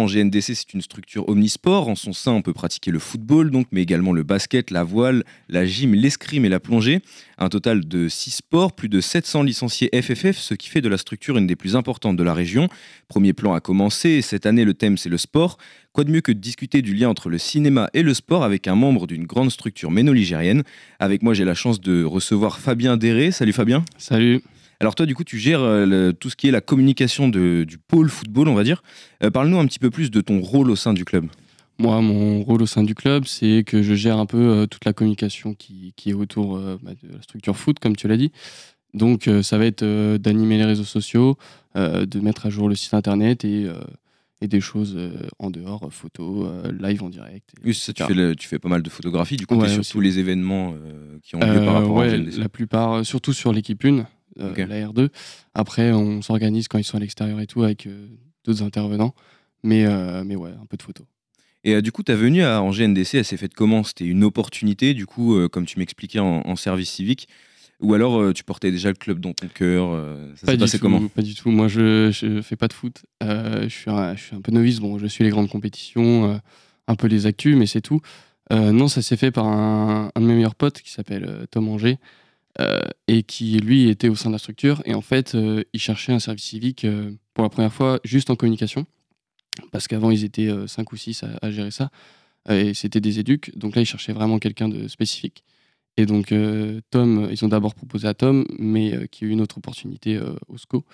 En GNDC, c'est une structure omnisport. En son sein, on peut pratiquer le football, donc, mais également le basket, la voile, la gym, l'escrime et la plongée. Un total de 6 sports, plus de 700 licenciés FFF, ce qui fait de la structure une des plus importantes de la région. Premier plan a commencé et cette année, le thème, c'est le sport. Quoi de mieux que de discuter du lien entre le cinéma et le sport avec un membre d'une grande structure méno-ligérienne Avec moi, j'ai la chance de recevoir Fabien Déré. Salut Fabien. Salut. Alors toi, du coup, tu gères euh, tout ce qui est la communication du pôle football, on va dire. Euh, parle-nous un petit peu plus de ton rôle au sein du club. Moi, mon rôle au sein du club, c'est que je gère un peu euh, toute la communication qui, est autour bah, de la structure foot, comme tu l'as dit. Donc, ça va être d'animer les réseaux sociaux, de mettre à jour le site internet et, des choses en dehors, photos, live en direct. Oui, ça, tu, fais tu, fais pas mal de photographies, du coup, sur tous les événements qui ont lieu par rapport à La plupart, surtout sur l'équipe 1. Euh, la R2. Après, on s'organise quand ils sont à l'extérieur et tout avec euh, d'autres intervenants. Mais, euh, mais ouais, un peu de photos. Et du coup, ta venue à, en GNDC, elle s'est faite comment? C'était une opportunité, du coup, comme tu m'expliquais, en, service civique? Ou alors tu portais déjà le club dans ton cœur Ça s'est passé comment? Pas du tout. Moi, je ne fais pas de foot. je, suis un, je suis un peu novice. Bon, je suis les grandes compétitions, un peu les actus, mais c'est tout. non, ça s'est fait par un, un, de mes meilleurs potes qui s'appelle Tom Anger, euh, et qui lui était au sein de la structure. Et en fait, euh, il cherchait un service civique euh, pour la première fois juste en communication, parce qu'avant ils étaient 5 ou 6 à, gérer ça, et c'était des éducs. Donc là, il cherchait vraiment quelqu'un de spécifique. Et donc, Tom, ils ont d'abord proposé à Tom, mais qui a eu une autre opportunité au SCO.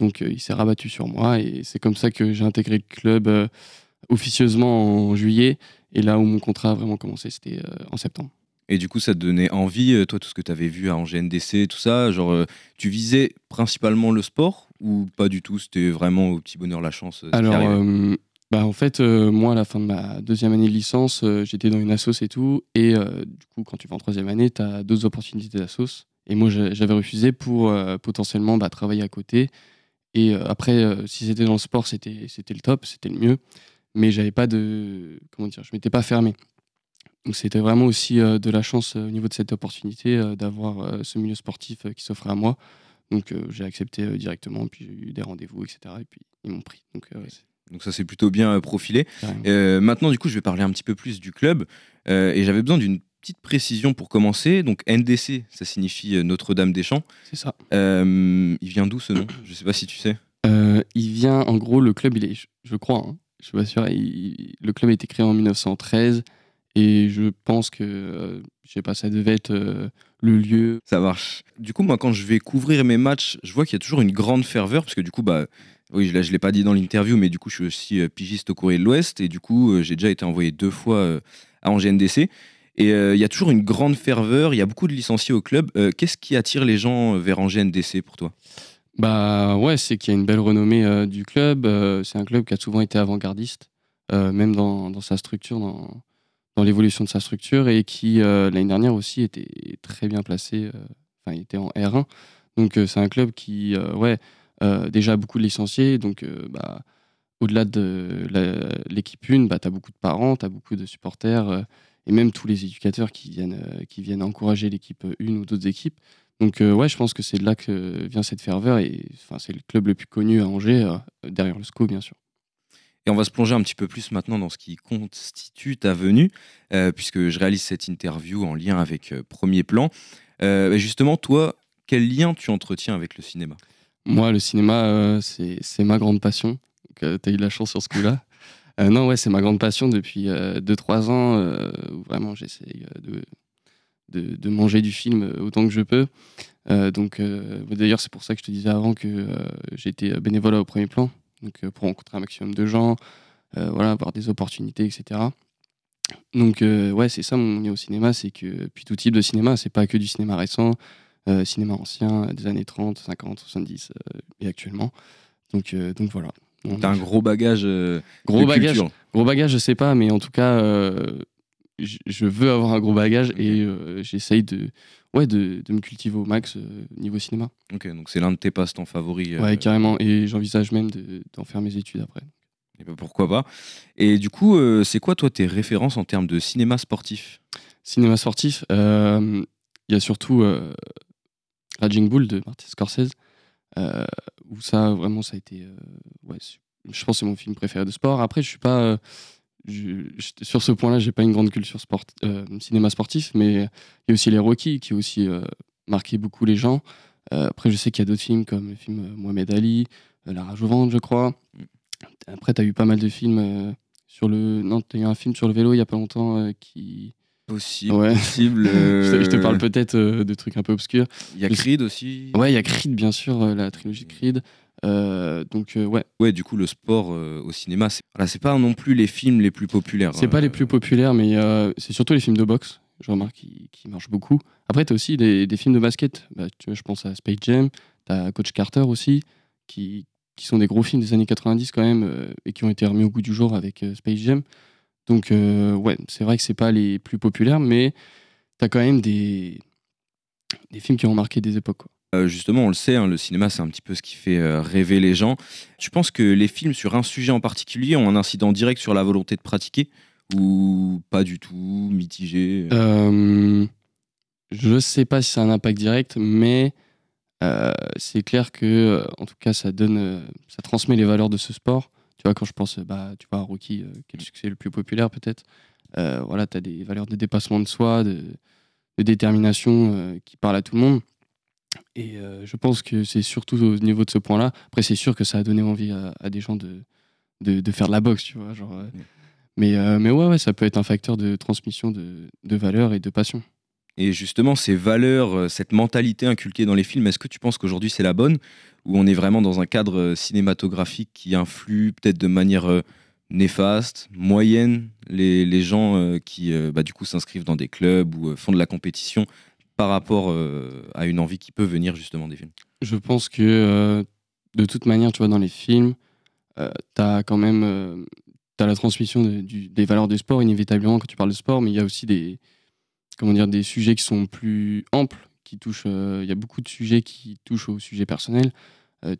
Donc, il s'est rabattu sur moi, et c'est comme ça que j'ai intégré le club officieusement en juillet. Et là où mon contrat a vraiment commencé, c'était en septembre. Et du coup, ça te donnait envie, euh, toi, tout ce que tu avais vu à Angers NDC, tout ça Genre, euh, tu visais principalement le sport ou pas du tout? C'était vraiment au petit bonheur la chance euh, Alors, bah, en fait, moi, à la fin de ma deuxième année de licence, j'étais dans une assos et tout. Et du coup, quand tu vas en troisième année, tu as d'autres opportunités d'assos. Et moi, j'avais refusé pour potentiellement bah, travailler à côté. Et après, si c'était dans le sport, c'était le top, c'était le mieux. Mais j'avais pas de. Comment dire Je m'étais pas fermé. Donc c'était vraiment aussi euh, de la chance euh, au niveau de cette opportunité euh, d'avoir ce milieu sportif qui s'offrait à moi. Donc j'ai accepté directement, puis j'ai eu des rendez-vous, etc. Et puis ils m'ont pris. Donc, donc ça s'est plutôt bien profilé. maintenant, du coup, je vais parler un petit peu plus du club. et j'avais besoin d'une petite précision pour commencer. Donc NDC, ça signifie Notre-Dame des Champs. C'est ça. il vient d'où ce nom? Je ne sais pas si tu sais. il vient, en gros, le club, il est, je, crois, hein, je suis pas sûr, le club a été créé en 1913. Et je pense que, euh, je sais pas, ça devait être euh, le lieu. Ça marche. Du coup, moi, quand je vais couvrir mes matchs, je vois qu'il y a toujours une grande ferveur, parce que du coup, bah, oui, là, je l'ai pas dit dans l'interview, mais du coup, je suis aussi euh, pigiste au courrier de l'Ouest, et du coup, j'ai déjà été envoyé deux fois à Angers NDC. Et il y a toujours une grande ferveur, il y a beaucoup de licenciés au club. Qu'est-ce qui attire les gens vers Angers NDC pour toi? Bah ouais, c'est qu'il y a une belle renommée du club. c'est un club qui a souvent été avant-gardiste, même dans, dans, sa structure, dans, dans l'évolution de sa structure et qui, euh, l'année dernière aussi, était très bien placé. Euh, enfin, il était en R1. Donc, euh, c'est un club qui, ouais, déjà beaucoup de licenciés. Donc, bah, au-delà de l'équipe 1, bah, tu as beaucoup de parents, tu as beaucoup de supporters et même tous les éducateurs qui viennent, qui viennent encourager l'équipe 1 ou d'autres équipes. Donc, ouais, je pense que c'est de là que vient cette ferveur et c'est le club le plus connu à Angers, derrière le SCO, bien sûr. Et on va se plonger un petit peu plus maintenant dans ce qui constitue ta venue, euh, puisque je réalise cette interview en lien avec euh, Premier Plan. Euh, justement, toi, quel lien tu entretiens avec le cinéma? Moi, le cinéma, c'est ma grande passion. tu as eu de la chance sur ce coup-là. non, ouais, c'est ma grande passion depuis 2-3 ans, où vraiment j'essaye de, manger du film autant que je peux. donc, d'ailleurs, c'est pour ça que je te disais avant que j'étais bénévole au premier plan donc euh, pour rencontrer un maximum de gens, euh, voilà, avoir des opportunités, etc. Donc euh, ouais, c'est ça mon lien au cinéma, c'est que puis tout type de cinéma, c'est pas que du cinéma récent, cinéma ancien des années 30, 50, 70 et actuellement. Donc donc voilà. T'as un gros bagage. gros bagage. Gros bagage, je sais pas, mais en tout cas, je veux avoir un gros bagage et j'essaye de ouais, de, de, me cultiver au max euh, niveau cinéma. Ok, donc c'est l'un de tes passe-temps favoris. Euh, ouais, carrément. Et j'envisage même d'en faire mes études après. Et ben pourquoi pas. Et du coup, euh, c'est quoi, toi, tes références en termes de cinéma sportif? Cinéma sportif, il y a surtout Raging Bull de Martin Scorsese, où ça, vraiment, ça a été ouais, je pense que c'est mon film préféré de sport. Après, je suis pas. Sur ce point-là, j'ai pas une grande culture sport, cinéma sportif, mais il y a aussi les Rocky qui ont aussi marqué beaucoup les gens. après, je sais qu'il y a d'autres films comme le film Mohamed Ali, La Rage au ventre, je crois. Après, tu as eu pas mal de films sur le. Non, tu as eu un film sur le vélo il y a pas longtemps qui. Possible. Ouais. possible je, te, parle peut-être de trucs un peu obscurs. Il y a Creed aussi. Ouais, il y a Creed, bien sûr, la trilogie de Creed. Euh, donc euh, ouais. Ouais, du coup le sport euh, au cinéma, c'est voilà, c'est pas non plus les films les plus populaires. C'est pas les plus populaires, mais c'est surtout les films de boxe. Je remarque qui, qui marchent beaucoup. Après, tu as aussi des, des, films de basket. Bah, tu vois, je pense à Space Jam, tu as Coach Carter aussi, qui, qui sont des gros films des années 90 quand même, et qui ont été remis au goût du jour avec Space Jam. Donc ouais, c'est vrai que c'est pas les plus populaires, mais tu as quand même des, des films qui ont marqué des époques. Quoi. Euh, justement, on le sait, hein, le cinéma, c'est un petit peu ce qui fait euh, rêver les gens. Tu penses que les films sur un sujet en particulier ont un incident direct sur la volonté de pratiquer ou pas du tout, mitigé euh, Je ne sais pas si c'est un impact direct, mais c'est clair que, en tout cas, ça donne, ça transmet les valeurs de ce sport. Tu vois, quand je pense, bah, tu vois, à Rocky, quel succès le plus populaire peut-être. voilà, tu as des valeurs de dépassement de soi, de détermination qui parlent à tout le monde. Et euh, je pense que c'est surtout au niveau de ce point-là. Après, c'est sûr que ça a donné envie à, des gens de, de, faire de la boxe, tu vois. Genre, euh. mais, euh, mais ouais, ouais, ça peut être un facteur de transmission de, de valeurs et de passion. Et justement, ces valeurs, cette mentalité inculquée dans les films, est-ce que tu penses qu'aujourd'hui c'est la bonne? Ou on est vraiment dans un cadre cinématographique qui influe peut-être de manière néfaste, moyenne, les, les gens qui bah, du coup s'inscrivent dans des clubs ou font de la compétition par rapport euh, à une envie qui peut venir justement des films Je pense que euh, de toute manière, tu vois, dans les films, euh, tu as quand même la transmission des valeurs du sport, inévitablement, quand tu parles de sport, mais il y a aussi des, comment dire, des sujets qui sont plus amples, qui touchent. Il y a beaucoup de sujets qui touchent au sujet personnel.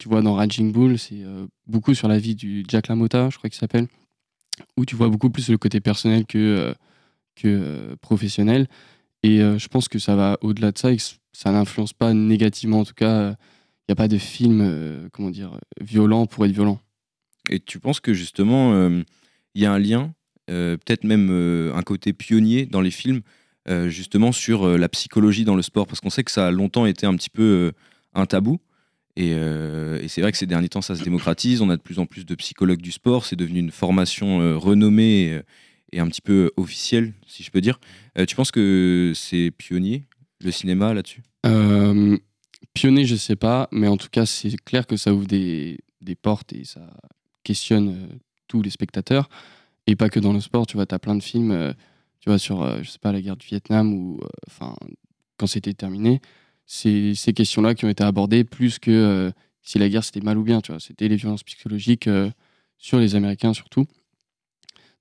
tu vois, dans Raging Bull, c'est beaucoup sur la vie du Jack LaMotta, je crois qu'il s'appelle, où tu vois beaucoup plus le côté personnel que, que professionnel. Et euh, je pense que ça va au-delà de ça et que ça n'influence pas négativement. En tout cas, il n'y a pas de film, euh, comment dire, violent pour être violent. Et tu penses que justement, il y a un lien, euh, peut-être même un côté pionnier dans les films, justement sur la psychologie dans le sport? Parce qu'on sait que ça a longtemps été un petit peu un tabou. Et c'est vrai que ces derniers temps, ça se démocratise. On a de plus en plus de psychologues du sport. C'est devenu une formation renommée et un petit peu officiel, si je peux dire. Euh, tu penses que c'est pionnier, le cinéma, là-dessus? Euh, Pionnier, je sais pas, mais en tout cas, c'est clair que ça ouvre des, des portes et ça questionne euh, tous les spectateurs. Et pas que dans le sport, tu vois, tu as plein de films, tu vois, sur, je sais pas, la guerre du Vietnam ou, enfin, quand c'était terminé, c'est ces questions-là qui ont été abordées plus que si la guerre c'était mal ou bien, tu vois. C'était les violences psychologiques sur les Américains surtout.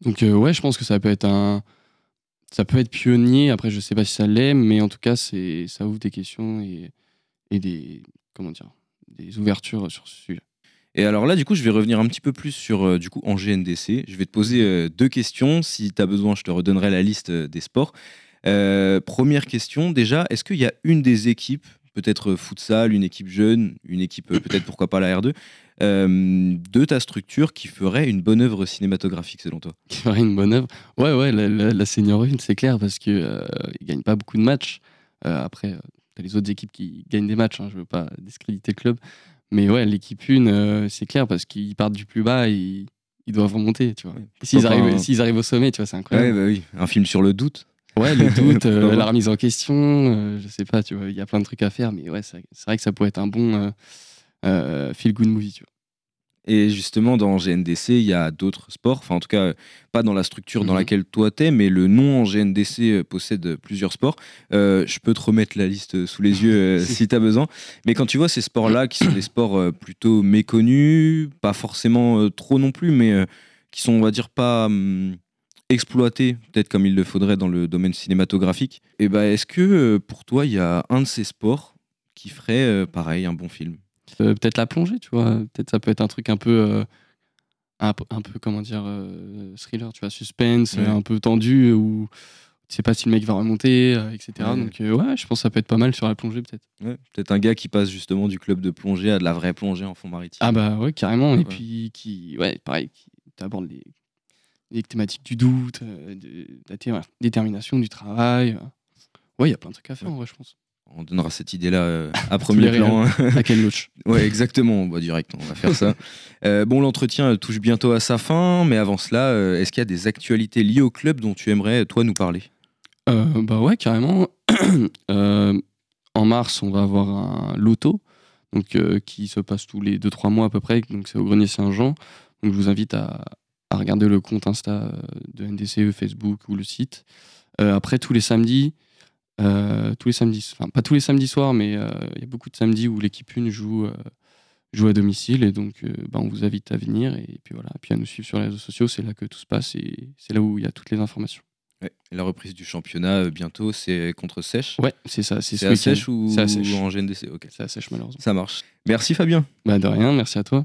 Donc euh, ouais, je pense que ça peut être un, ça peut être pionnier. Après, je sais pas si ça l'est, mais en tout cas, c'est, ça ouvre des questions et, et des, comment dire, des ouvertures sur ce sujet. Et alors là, du coup, je vais revenir un petit peu plus sur euh, du coup en GNDC. Je vais te poser euh, deux questions. Si tu as besoin, je te redonnerai la liste des sports. première question, déjà, est-ce qu'il y a une des équipes, peut-être futsal, une équipe jeune, une équipe peut-être pourquoi pas la R2, euh, de ta structure qui ferait une bonne œuvre cinématographique selon toi? Qui ferait une bonne œuvre? Ouais, ouais, la, la, Senior 1, c'est clair, parce qu'ils euh, ne gagnent pas beaucoup de matchs. Euh, après, tu as les autres équipes qui gagnent des matchs, hein, je veux pas discréditer le club. Mais ouais, l'équipe 1, c'est clair, parce qu'ils partent du plus bas et ils doivent remonter, tu vois. S'ils arrivent, arrivent, au sommet, tu vois, c'est incroyable. Ouais, bah oui. Un film sur le doute Ouais, le doute, la remise en question, je sais pas, tu vois, il y a plein de trucs à faire, mais ouais, c'est vrai que ça pourrait être un bon euh, feel good movie. Tu vois. Et justement, dans GNDC, il y a d'autres sports, enfin en tout cas, pas dans la structure dans mhm. laquelle toi t'es, mais le nom en GNDC euh, possède plusieurs sports. Euh, je peux te remettre la liste sous les yeux si tu as besoin. Mais quand tu vois ces sports-là, qui sont des sports plutôt méconnus, pas forcément trop non plus, mais qui sont, on va dire, pas hum, exploités, peut-être comme il le faudrait dans le domaine cinématographique, et eh ben, est-ce que pour toi, il y a un de ces sports qui ferait, pareil, un bon film? Peut-être la plongée, tu vois. Peut-être ça peut être un truc un peu, euh, un, peu comment dire, euh, thriller, tu vois, suspense, un peu tendu, où tu sais pas si le mec va remonter, euh, etc. Ouais. Donc euh, ouais, je pense que ça peut être pas mal sur la plongée peut-être. Ouais, Peut-être un gars qui passe justement du club de plongée à de la vraie plongée en fond maritime. Ah bah ouais, carrément. Ouais. Et puis qui, ouais, pareil, qui aborde les, les thématiques du doute, euh, de, la détermination du travail. euh. Ouais, il y a plein de trucs à faire en vrai, je pense. On donnera cette idée-là euh, à premier plan. À quel loach ouais, exactement. Bah, direct, on va faire ça. Euh, bon, l'entretien touche bientôt à sa fin, mais avant cela, est-ce qu'il y a des actualités liées au club dont tu aimerais, toi, nous parler? Euh, bah ouais, carrément. Euh, en mars, on va avoir un loto donc, qui se passe tous les 2-3 mois à peu près. Donc c'est au Grenier Saint-Jean. Donc je vous invite à, à regarder le compte Insta euh, de NDCE, Facebook ou le site. Euh, après, tous les samedis, euh, tous les samedis, enfin pas tous les samedis soirs, mais il y a beaucoup de samedis où l'équipe 1 joue, joue à domicile. Et donc euh, bah, on vous invite à venir et puis voilà, puis à nous suivre sur les réseaux sociaux. C'est là que tout se passe et c'est là où il y a toutes les informations. Ouais. Et La reprise du championnat, euh, bientôt, c'est contre Sèche Ouais, c'est ça. C'est C'est ce à. Sèche ou C'est à Sèche. en GNDC Ok, C'est à sèche malheureusement. ça marche. Merci Fabien. Bah de rien, merci à toi.